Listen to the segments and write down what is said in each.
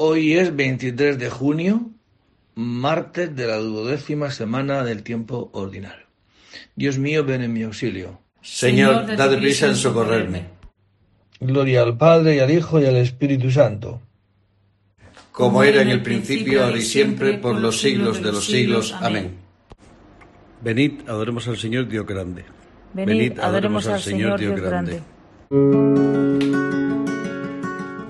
Hoy es 23 de junio, martes de la duodécima semana del tiempo ordinario. Dios mío, ven en mi auxilio. Señor, dad prisa en socorrerme. Gloria al Padre y al Hijo y al Espíritu Santo. Como era en el principio, ahora y siempre, por los siglos de los siglos. Amén. Venid, adoremos al Señor Dios grande. Venid, adoremos al Señor Dios grande.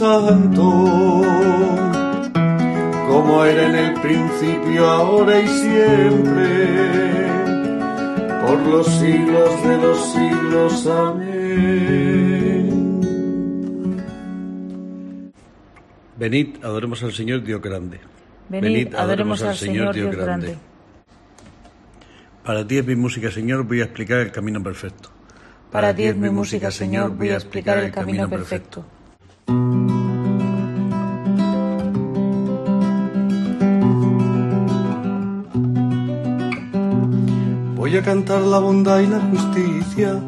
Santo, como era en el principio, ahora y siempre, por los siglos de los siglos. Amén. Venid, adoremos al Señor Dios grande. Venid, adoremos al Señor Dios grande. Para ti es mi música, Señor, voy a explicar el camino perfecto. Para ti es mi música, Señor, voy a explicar el camino perfecto. Cantar la bondad y la justicia.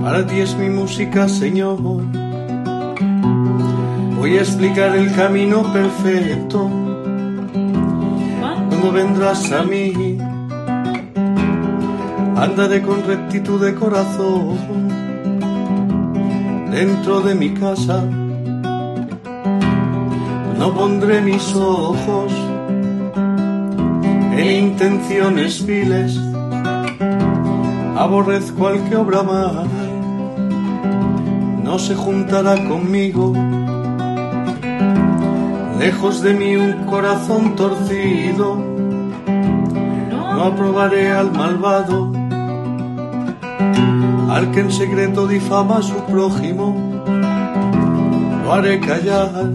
Para ti es mi música, Señor. Voy a explicar el camino perfecto. Cuando vendrás a mí, andaré con rectitud de corazón dentro de mi casa. No pondré mis ojos en intenciones viles. Aborrezco al que obra mal, no se juntará conmigo. Lejos de mí un corazón torcido, no aprobaré al malvado al que en secreto difama a su prójimo, lo haré callar.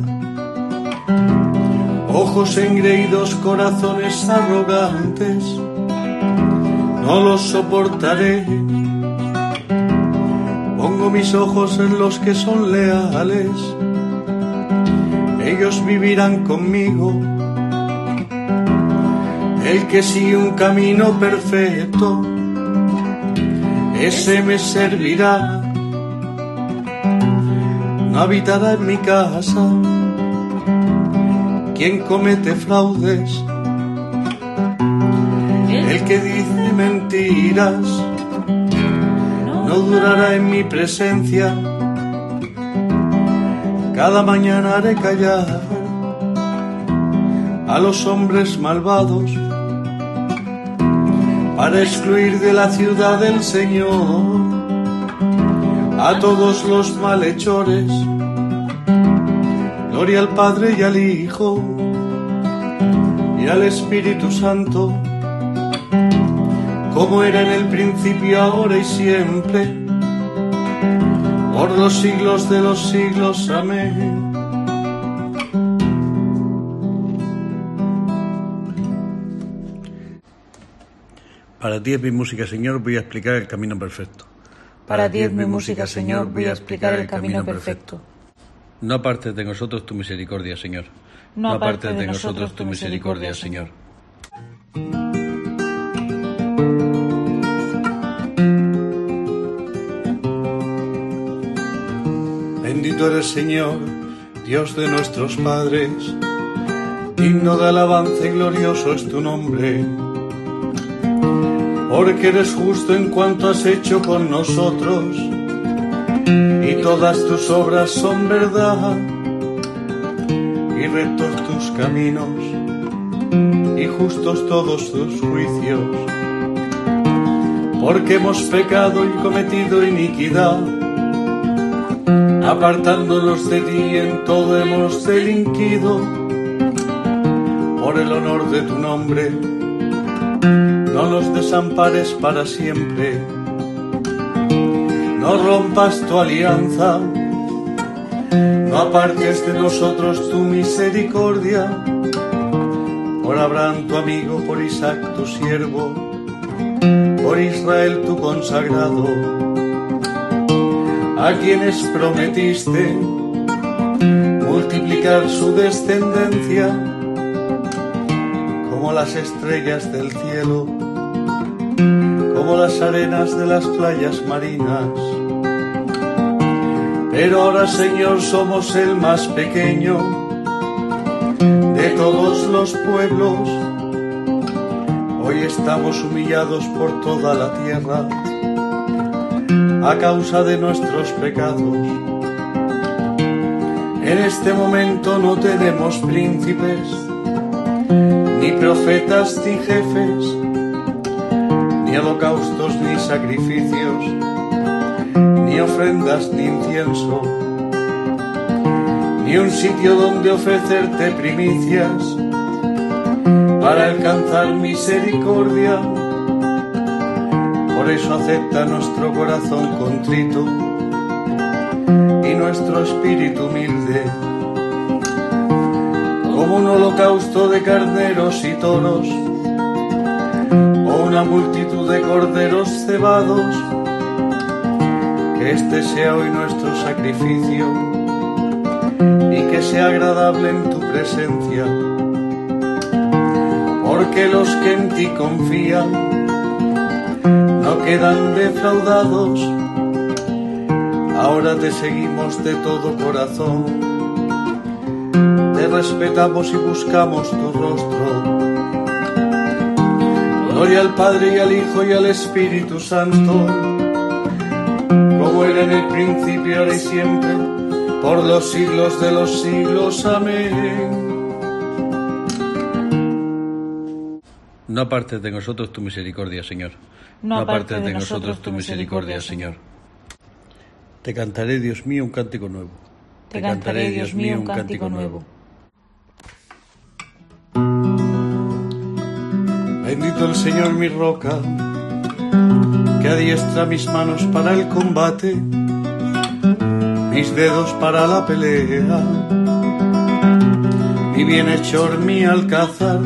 Ojos engreídos, corazones arrogantes, no los soportaré. Pongo mis ojos en los que son leales, ellos vivirán conmigo. El que sigue un camino perfecto, ese me servirá. No habitará en mi casa quien comete fraudes, el que dice mentiras, no durará en mi presencia. Cada mañana haré callar a los hombres malvados para excluir de la ciudad del Señor a todos los malhechores. Gloria al Padre y al Hijo y al Espíritu Santo, como era en el principio, ahora y siempre, por los siglos de los siglos. Amén. Para ti es mi música, Señor, voy a explicar el camino perfecto. Para ti es mi música, Señor, voy a explicar el camino perfecto. No apartes de nosotros tu misericordia, Señor. No apartes de nosotros tu misericordia, Señor. Bendito eres, Señor, Dios de nuestros padres, digno de alabanza y glorioso es tu nombre porque eres justo en cuanto has hecho con nosotros, y todas tus obras son verdad, y rectos tus caminos, y justos todos tus juicios, porque hemos pecado y cometido iniquidad, apartándonos de ti en todo hemos delinquido, por el honor de tu nombre no nos desampares para siempre, no rompas tu alianza, no apartes de nosotros tu misericordia, por Abraham tu amigo, por Isaac tu siervo, por Israel tu consagrado, a quienes prometiste multiplicar su descendencia como las estrellas del cielo como las arenas de las playas marinas. Pero ahora, Señor, somos el más pequeño de todos los pueblos. Hoy estamos humillados por toda la tierra a causa de nuestros pecados. En este momento no tenemos príncipes, ni profetas, ni jefes ni holocaustos ni sacrificios, ni ofrendas ni incienso, ni un sitio donde ofrecerte primicias para alcanzar misericordia. Por eso acepta nuestro corazón contrito y nuestro espíritu humilde, como un holocausto de carneros y toros una multitud de corderos cebados, que este sea hoy nuestro sacrificio y que sea agradable en tu presencia, porque los que en ti confían no quedan defraudados, ahora te seguimos de todo corazón, te respetamos y buscamos tu rostro Gloria al Padre y al Hijo y al Espíritu Santo, como era en el principio, ahora y siempre, por los siglos de los siglos. Amén. No apartes de nosotros tu misericordia, Señor. No apartes de nosotros tu misericordia, Señor. Te cantaré, Dios mío, un cántico nuevo. Te cantaré, Dios mío, un cántico nuevo. Bendito el Señor mi roca, que adiestra mis manos para el combate, mis dedos para la pelea, mi bienhechor, mi alcázar,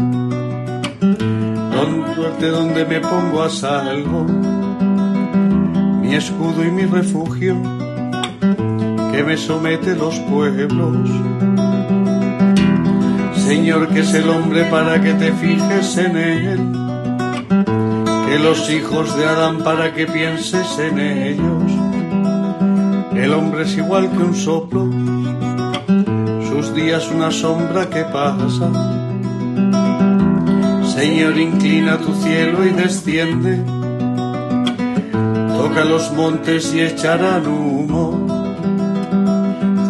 donde, donde me pongo a salvo, mi escudo y mi refugio, que me somete los pueblos. Señor, que es el hombre para que te fijes en él, que los hijos de Adán para que pienses en ellos. El hombre es igual que un soplo, sus días una sombra que pasa. Señor, inclina tu cielo y desciende, toca los montes y echarán humo,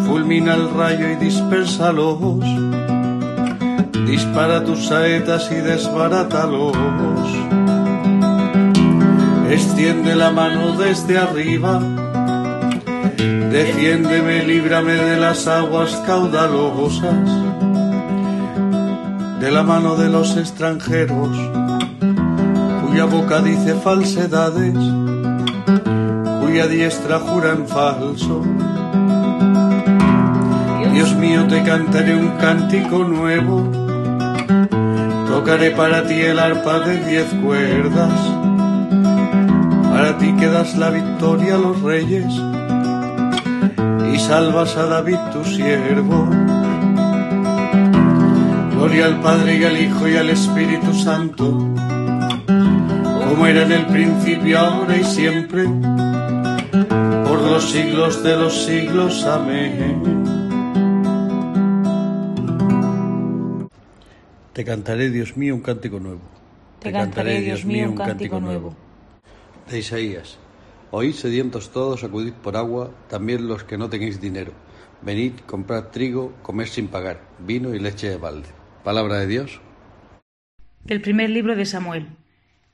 fulmina el rayo y dispersalos dispara tus saetas y desbarátalos. Extiende la mano desde arriba, defiéndeme, líbrame de las aguas caudalosas. de la mano de los extranjeros, cuya boca dice falsedades, cuya diestra jura en falso. Dios mío, te cantaré un cántico nuevo, tocaré para ti el arpa de diez cuerdas, para ti que das la victoria a los reyes y salvas a David tu siervo. Gloria al Padre y al Hijo y al Espíritu Santo, como era en el principio, ahora y siempre, por los siglos de los siglos. Amén. Te cantaré, Dios mío, un cántico nuevo. Te cantaré, Dios mío, un cántico nuevo. De Isaías. Oíd sedientos todos, acudid por agua, también los que no tenéis dinero. Venid, comprad trigo, comed sin pagar, vino y leche de balde. Palabra de Dios. Del primer libro de Samuel.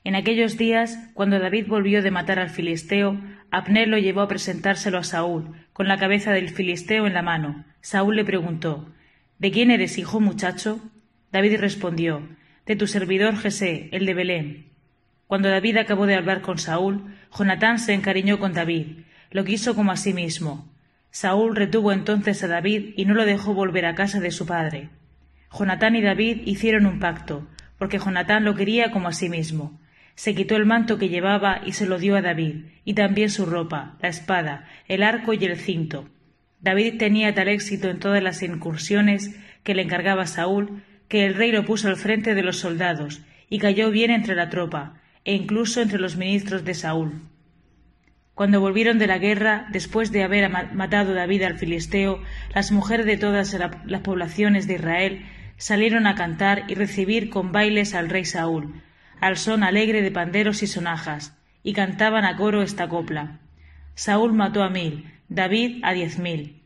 En aquellos días, cuando David volvió de matar al filisteo, Abner lo llevó a presentárselo a Saúl, con la cabeza del filisteo en la mano. Saúl le preguntó ¿De quién eres hijo, muchacho? David respondió De tu servidor Jesé, el de Belén. Cuando David acabó de hablar con Saúl, Jonatán se encariñó con David, lo quiso como a sí mismo. Saúl retuvo entonces a David y no lo dejó volver a casa de su padre. Jonatán y David hicieron un pacto, porque Jonatán lo quería como a sí mismo. Se quitó el manto que llevaba y se lo dio a David, y también su ropa, la espada, el arco y el cinto. David tenía tal éxito en todas las incursiones que le encargaba Saúl, que el rey lo puso al frente de los soldados, y cayó bien entre la tropa, e incluso entre los ministros de Saúl. Cuando volvieron de la guerra, después de haber matado David al filisteo, las mujeres de todas las poblaciones de Israel salieron a cantar y recibir con bailes al rey Saúl, al son alegre de panderos y sonajas, y cantaban a coro esta copla. Saúl mató a mil, David a diez mil.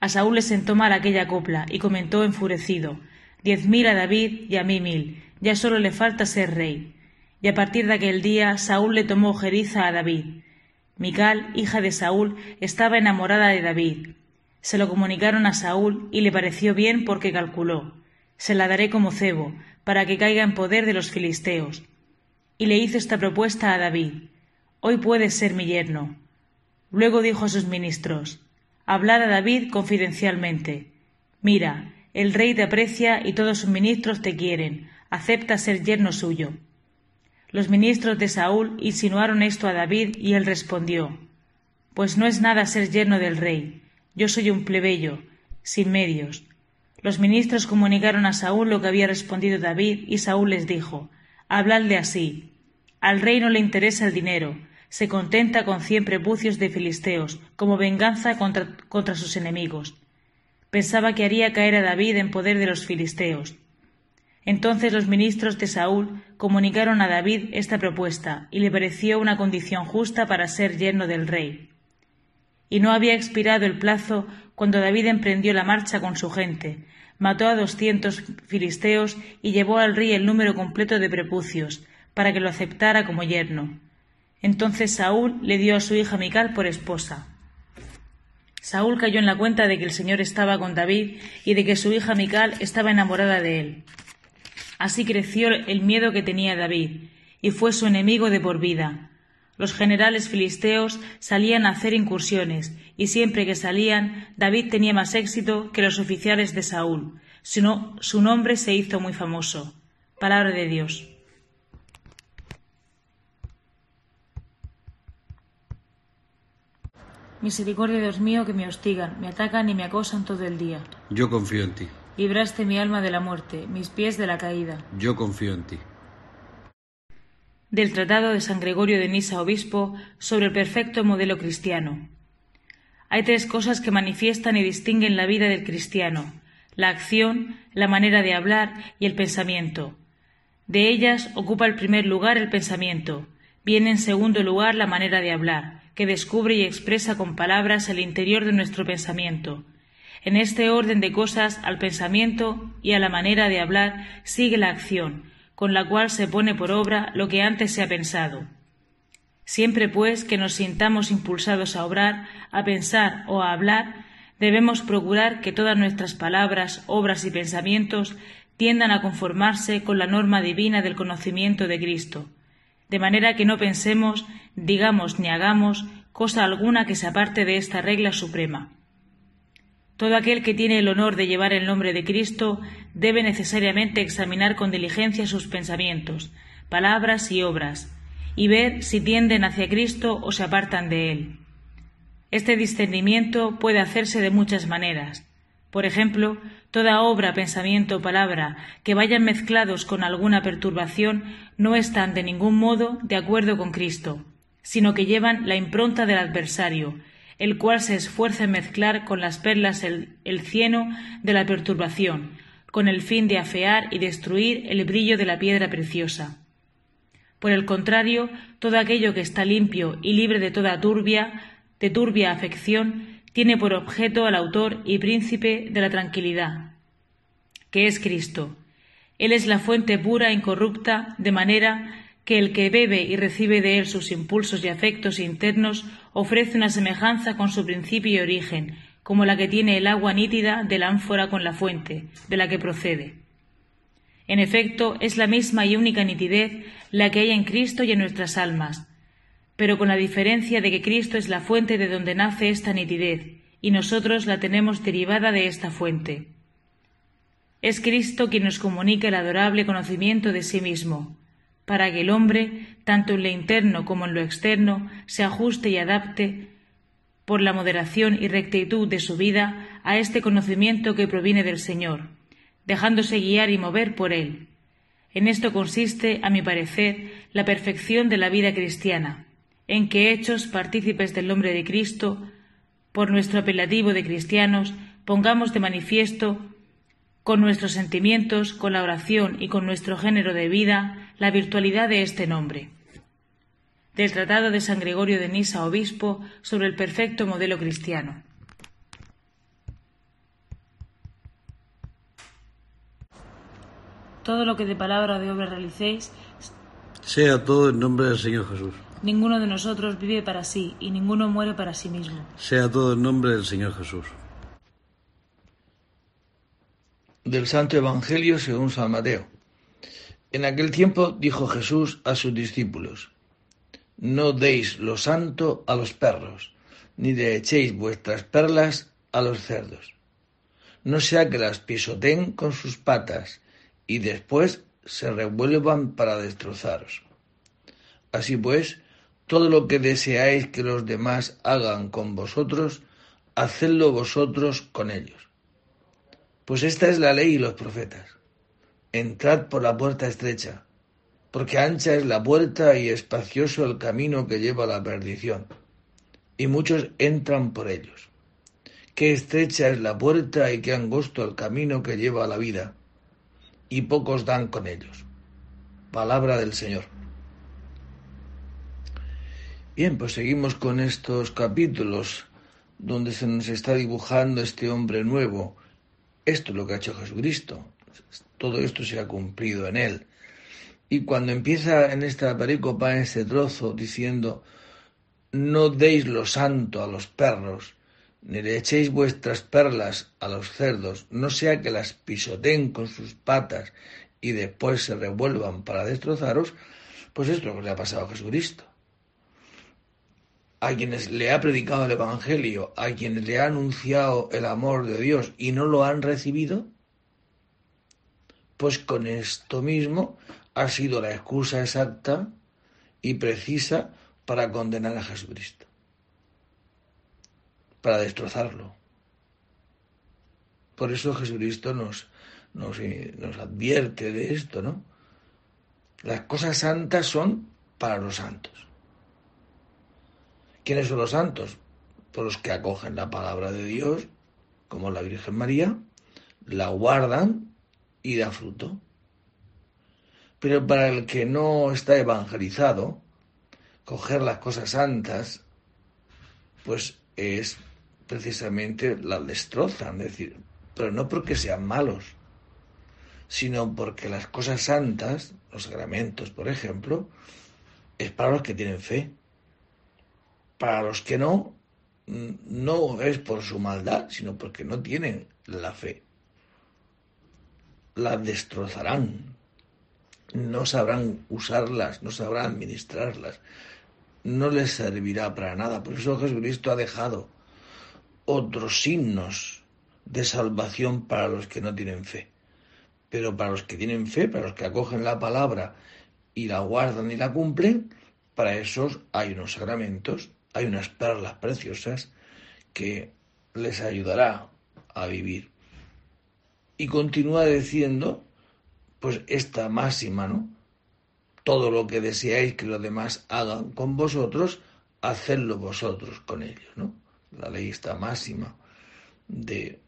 A Saúl le sentó mal aquella copla y comentó enfurecido, diez mil a David y a mí mil, ya solo le falta ser rey y a partir de aquel día Saúl le tomó ojeriza a David. Mical, hija de Saúl, estaba enamorada de David. Se lo comunicaron a Saúl y le pareció bien porque calculó se la daré como cebo, para que caiga en poder de los filisteos. Y le hizo esta propuesta a David Hoy puedes ser mi yerno. Luego dijo a sus ministros Hablad a David confidencialmente. Mira, el rey te aprecia y todos sus ministros te quieren. Acepta ser yerno suyo. Los ministros de Saúl insinuaron esto a David y él respondió Pues no es nada ser yerno del rey. Yo soy un plebeyo, sin medios. Los ministros comunicaron a Saúl lo que había respondido David y Saúl les dijo Habladle así. Al rey no le interesa el dinero, se contenta con cien prepucios de filisteos, como venganza contra, contra sus enemigos. Pensaba que haría caer a David en poder de los filisteos. Entonces los ministros de Saúl comunicaron a David esta propuesta, y le pareció una condición justa para ser yerno del rey. Y no había expirado el plazo cuando David emprendió la marcha con su gente, mató a doscientos filisteos y llevó al rey el número completo de prepucios, para que lo aceptara como yerno. Entonces Saúl le dio a su hija Mical por esposa. Saúl cayó en la cuenta de que el Señor estaba con David y de que su hija Mical estaba enamorada de él. Así creció el miedo que tenía David, y fue su enemigo de por vida. Los generales filisteos salían a hacer incursiones, y siempre que salían, David tenía más éxito que los oficiales de Saúl. Su, su nombre se hizo muy famoso. Palabra de Dios. Misericordia, Dios mío, que me hostigan, me atacan y me acosan todo el día. Yo confío en ti. Libraste mi alma de la muerte, mis pies de la caída. Yo confío en ti. Del Tratado de San Gregorio de Nisa, obispo, sobre el perfecto modelo cristiano. Hay tres cosas que manifiestan y distinguen la vida del cristiano la acción, la manera de hablar y el pensamiento. De ellas ocupa el primer lugar el pensamiento, viene en segundo lugar la manera de hablar, que descubre y expresa con palabras el interior de nuestro pensamiento, en este orden de cosas al pensamiento y a la manera de hablar sigue la acción, con la cual se pone por obra lo que antes se ha pensado. Siempre, pues, que nos sintamos impulsados a obrar, a pensar o a hablar, debemos procurar que todas nuestras palabras, obras y pensamientos tiendan a conformarse con la norma divina del conocimiento de Cristo, de manera que no pensemos, digamos ni hagamos cosa alguna que se aparte de esta regla suprema. Todo aquel que tiene el honor de llevar el nombre de Cristo debe necesariamente examinar con diligencia sus pensamientos, palabras y obras, y ver si tienden hacia Cristo o se apartan de Él. Este discernimiento puede hacerse de muchas maneras. Por ejemplo, toda obra, pensamiento o palabra que vayan mezclados con alguna perturbación no están de ningún modo de acuerdo con Cristo, sino que llevan la impronta del adversario, el cual se esfuerza en mezclar con las perlas el, el cieno de la perturbación, con el fin de afear y destruir el brillo de la piedra preciosa. Por el contrario, todo aquello que está limpio y libre de toda turbia, de turbia afección, tiene por objeto al autor y príncipe de la tranquilidad, que es Cristo. Él es la fuente pura e incorrupta, de manera que el que bebe y recibe de él sus impulsos y afectos internos ofrece una semejanza con su principio y origen, como la que tiene el agua nítida de la ánfora con la fuente, de la que procede. En efecto, es la misma y única nitidez la que hay en Cristo y en nuestras almas, pero con la diferencia de que Cristo es la fuente de donde nace esta nitidez, y nosotros la tenemos derivada de esta fuente. Es Cristo quien nos comunica el adorable conocimiento de sí mismo, para que el hombre, tanto en lo interno como en lo externo, se ajuste y adapte por la moderación y rectitud de su vida a este conocimiento que proviene del Señor, dejándose guiar y mover por él. En esto consiste, a mi parecer, la perfección de la vida cristiana, en que hechos partícipes del nombre de Cristo, por nuestro apelativo de cristianos, pongamos de manifiesto con nuestros sentimientos, con la oración y con nuestro género de vida la virtualidad de este nombre. Del Tratado de San Gregorio de Nisa, obispo, sobre el perfecto modelo cristiano. Todo lo que de palabra o de obra realicéis, sea todo en nombre del Señor Jesús. Ninguno de nosotros vive para sí y ninguno muere para sí mismo. Sea todo en nombre del Señor Jesús. Del Santo Evangelio según San Mateo. En aquel tiempo dijo Jesús a sus discípulos, No deis lo santo a los perros, ni le echéis vuestras perlas a los cerdos. No sea que las pisoteen con sus patas y después se revuelvan para destrozaros. Así pues, todo lo que deseáis que los demás hagan con vosotros, hacedlo vosotros con ellos. Pues esta es la ley y los profetas. Entrad por la puerta estrecha, porque ancha es la puerta y espacioso el camino que lleva a la perdición, y muchos entran por ellos. Qué estrecha es la puerta y qué angosto el camino que lleva a la vida, y pocos dan con ellos. Palabra del Señor. Bien, pues seguimos con estos capítulos donde se nos está dibujando este hombre nuevo. Esto es lo que ha hecho Jesucristo. Todo esto se ha cumplido en él. Y cuando empieza en esta pericopa, en este trozo, diciendo, no deis lo santo a los perros, ni le echéis vuestras perlas a los cerdos, no sea que las pisoteen con sus patas y después se revuelvan para destrozaros, pues esto es lo que le ha pasado a Jesucristo a quienes le ha predicado el Evangelio, a quienes le ha anunciado el amor de Dios y no lo han recibido, pues con esto mismo ha sido la excusa exacta y precisa para condenar a Jesucristo, para destrozarlo. Por eso Jesucristo nos, nos, nos advierte de esto, ¿no? Las cosas santas son para los santos. ¿Quiénes son los santos? Por los que acogen la palabra de Dios, como la Virgen María, la guardan y da fruto. Pero para el que no está evangelizado, coger las cosas santas, pues es precisamente las destrozan, es decir, pero no porque sean malos, sino porque las cosas santas, los sacramentos, por ejemplo, es para los que tienen fe. Para los que no, no es por su maldad, sino porque no tienen la fe. las destrozarán, no sabrán usarlas, no sabrán administrarlas, no les servirá para nada. Por eso Jesucristo ha dejado otros signos de salvación para los que no tienen fe. Pero para los que tienen fe, para los que acogen la palabra y la guardan y la cumplen, para esos hay unos sacramentos, hay unas perlas preciosas que les ayudará a vivir. Y continúa diciendo, pues esta máxima, ¿no? Todo lo que deseáis que los demás hagan con vosotros, hacedlo vosotros con ellos, ¿no? La ley está máxima de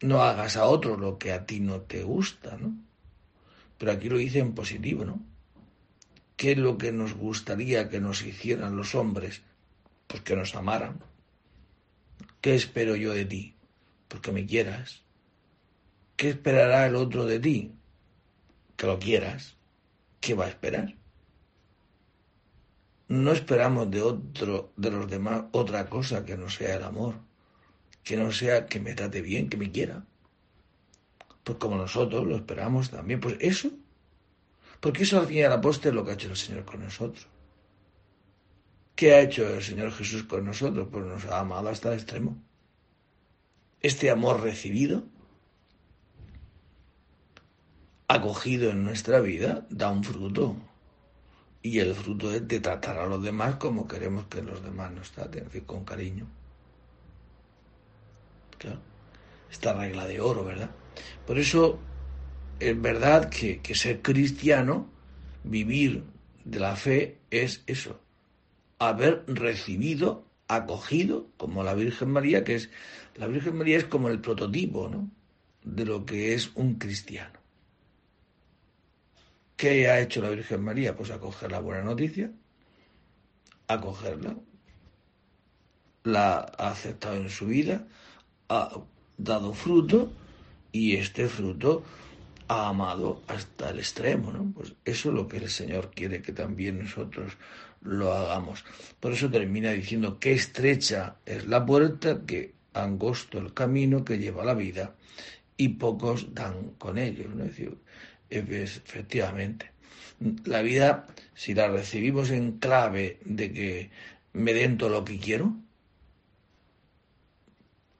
no hagas a otro lo que a ti no te gusta, ¿no? Pero aquí lo dice en positivo, ¿no? ¿Qué es lo que nos gustaría que nos hicieran los hombres? Pues que nos amaran. ¿Qué espero yo de ti? Porque me quieras. ¿Qué esperará el otro de ti? Que lo quieras. ¿Qué va a esperar? No esperamos de otro, de los demás, otra cosa que no sea el amor que no sea que me trate bien, que me quiera. Pues como nosotros lo esperamos también, pues eso. Porque eso al fin y al es lo que ha hecho el Señor con nosotros. ¿Qué ha hecho el Señor Jesús con nosotros? Pues nos ha amado hasta el extremo. Este amor recibido, acogido en nuestra vida, da un fruto. Y el fruto es de tratar a los demás como queremos que los demás nos traten, con cariño. Esta regla de oro, ¿verdad? Por eso es verdad que ser cristiano, vivir de la fe, es eso, haber recibido, acogido, como la Virgen María, que es, la Virgen María es como el prototipo, ¿no? De lo que es un cristiano. ¿Qué ha hecho la Virgen María? Pues acoger la buena noticia, acogerla, la ha aceptado en su vida, ha dado fruto y este fruto ha amado hasta el extremo, ¿no? Pues eso es lo que el Señor quiere que también nosotros lo hagamos. Por eso termina diciendo que estrecha es la puerta, que angosto el camino que lleva la vida y pocos dan con ellos, ¿no? Es efectivamente, la vida, si la recibimos en clave de que me den todo lo que quiero,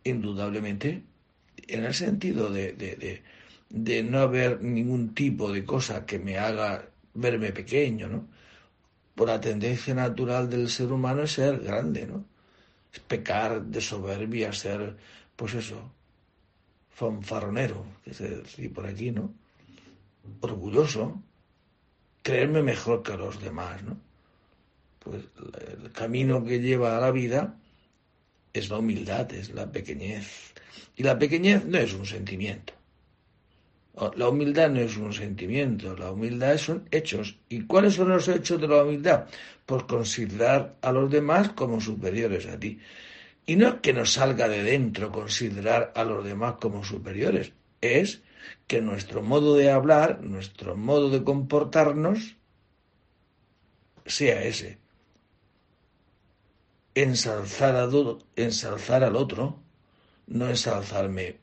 indudablemente, en el sentido de, de, de, no haber ningún tipo de cosa que me haga verme pequeño, ¿no? Por la tendencia natural del ser humano es ser grande, ¿no? Es pecar de soberbia, ser, pues eso, fanfarronero, que se dice por aquí, ¿no? Orgulloso, creerme mejor que los demás, ¿no? Pues el camino que lleva a la vida es la humildad, es la pequeñez. Y la pequeñez no es un sentimiento. La humildad no es un sentimiento, la humildad son hechos. ¿Y cuáles son los hechos de la humildad? Pues considerar a los demás como superiores a ti. Y no es que nos salga de dentro considerar a los demás como superiores, es que nuestro modo de hablar, nuestro modo de comportarnos, sea ese ensalzar, ensalzar al otro, no ensalzarme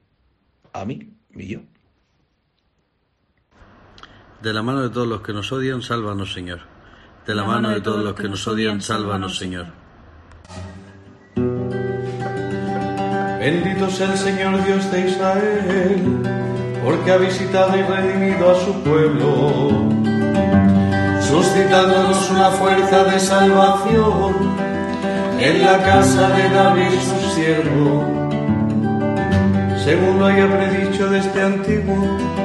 a mí, mi yo. De la mano de todos los que nos odian, sálvanos, Señor. De la, mano de todos los que nos odian, sálvanos, Señor. Bendito sea el Señor Dios de Israel, porque ha visitado y redimido a su pueblo, suscitándonos una fuerza de salvación en la casa de David su siervo, según lo haya predicho desde antiguo,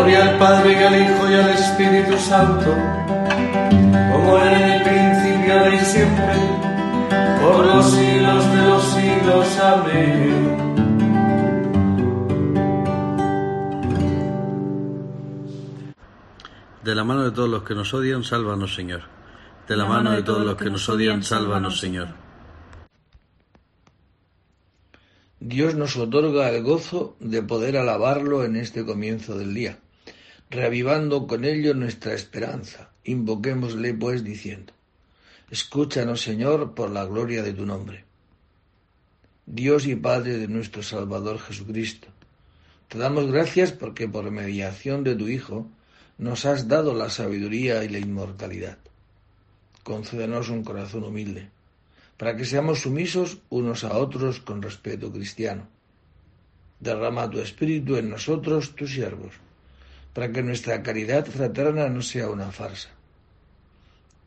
Gloria al Padre y al Hijo y al Espíritu Santo, como era en el principio y siempre, por los siglos de los siglos. Amén. De la mano de todos los que nos odian, sálvanos, Señor. De la mano de todos los que nos odian, sálvanos, Señor. Dios nos otorga el gozo de poder alabarlo en este comienzo del día, reavivando con ello nuestra esperanza. Invoquémosle pues diciendo, Escúchanos Señor por la gloria de tu nombre. Dios y Padre de nuestro Salvador Jesucristo, te damos gracias porque por mediación de tu Hijo nos has dado la sabiduría y la inmortalidad. Concédenos un corazón humilde para que seamos sumisos unos a otros con respeto cristiano. Derrama tu espíritu en nosotros, tus siervos, para que nuestra caridad fraterna no sea una farsa.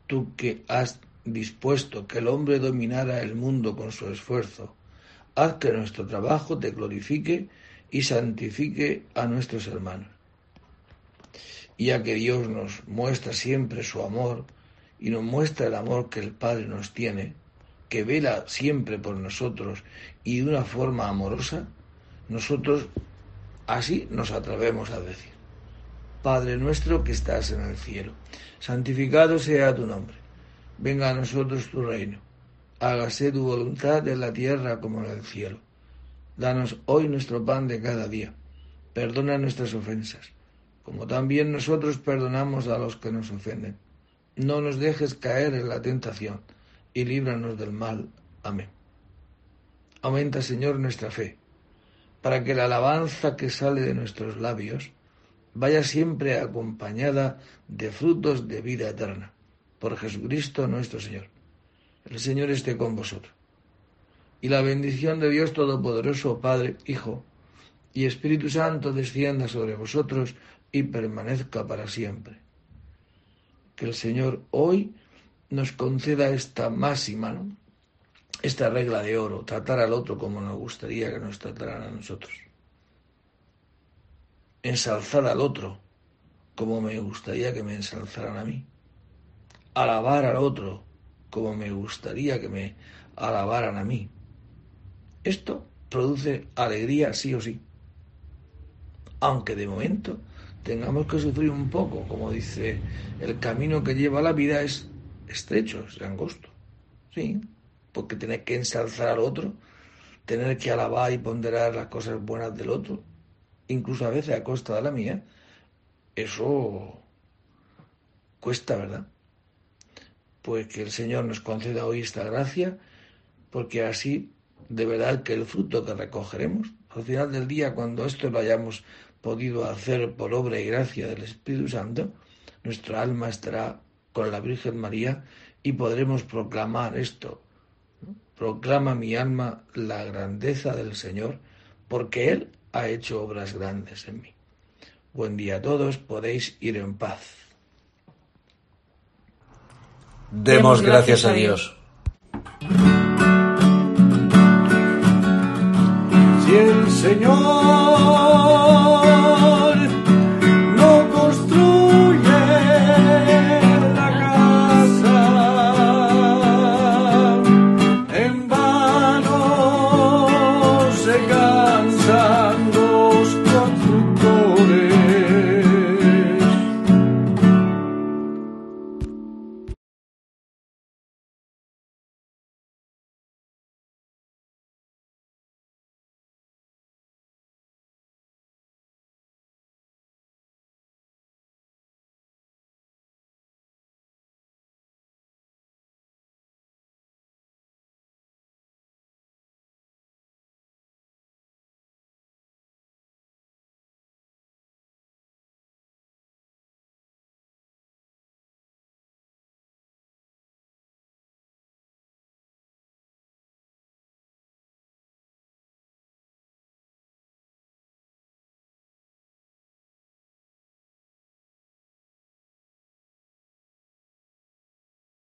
Tú que has dispuesto que el hombre dominara el mundo con su esfuerzo, haz que nuestro trabajo te glorifique y santifique a nuestros hermanos. Ya que Dios nos muestra siempre su amor y nos muestra el amor que el Padre nos tiene, que vela siempre por nosotros y de una forma amorosa, nosotros así nos atrevemos a decir, Padre nuestro que estás en el cielo, santificado sea tu nombre, venga a nosotros tu reino, hágase tu voluntad en la tierra como en el cielo. Danos hoy nuestro pan de cada día, perdona nuestras ofensas, como también nosotros perdonamos a los que nos ofenden. No nos dejes caer en la tentación y líbranos del mal. Amén. Aumenta, Señor, nuestra fe, para que la alabanza que sale de nuestros labios vaya siempre acompañada de frutos de vida eterna. Por Jesucristo nuestro Señor. El Señor esté con vosotros. Y la bendición de Dios Todopoderoso, Padre, Hijo y Espíritu Santo descienda sobre vosotros y permanezca para siempre. Que el Señor hoy nos conceda esta máxima, esta regla de oro, tratar al otro como nos gustaría que nos trataran a nosotros. Ensalzar al otro como me gustaría que me ensalzaran a mí. Alabar al otro como me gustaría que me alabaran a mí. Esto produce alegría sí o sí. Aunque de momento tengamos que sufrir un poco, como dice, el camino que lleva la vida es estrecho, es angosto. Sí, porque tener que ensalzar al otro, tener que alabar y ponderar las cosas buenas del otro, incluso a veces a costa de la mía, eso cuesta, ¿verdad? Pues que el Señor nos conceda hoy esta gracia, porque así, de verdad, que el fruto que recogeremos, al final del día, cuando esto lo hayamos podido hacer por obra y gracia del Espíritu Santo, nuestra alma estará con la Virgen María y podremos proclamar esto. Proclama mi alma la grandeza del Señor, porque Él ha hecho obras grandes en mí. Buen día a todos, podéis ir en paz. Demos gracias a Dios. Si el Señor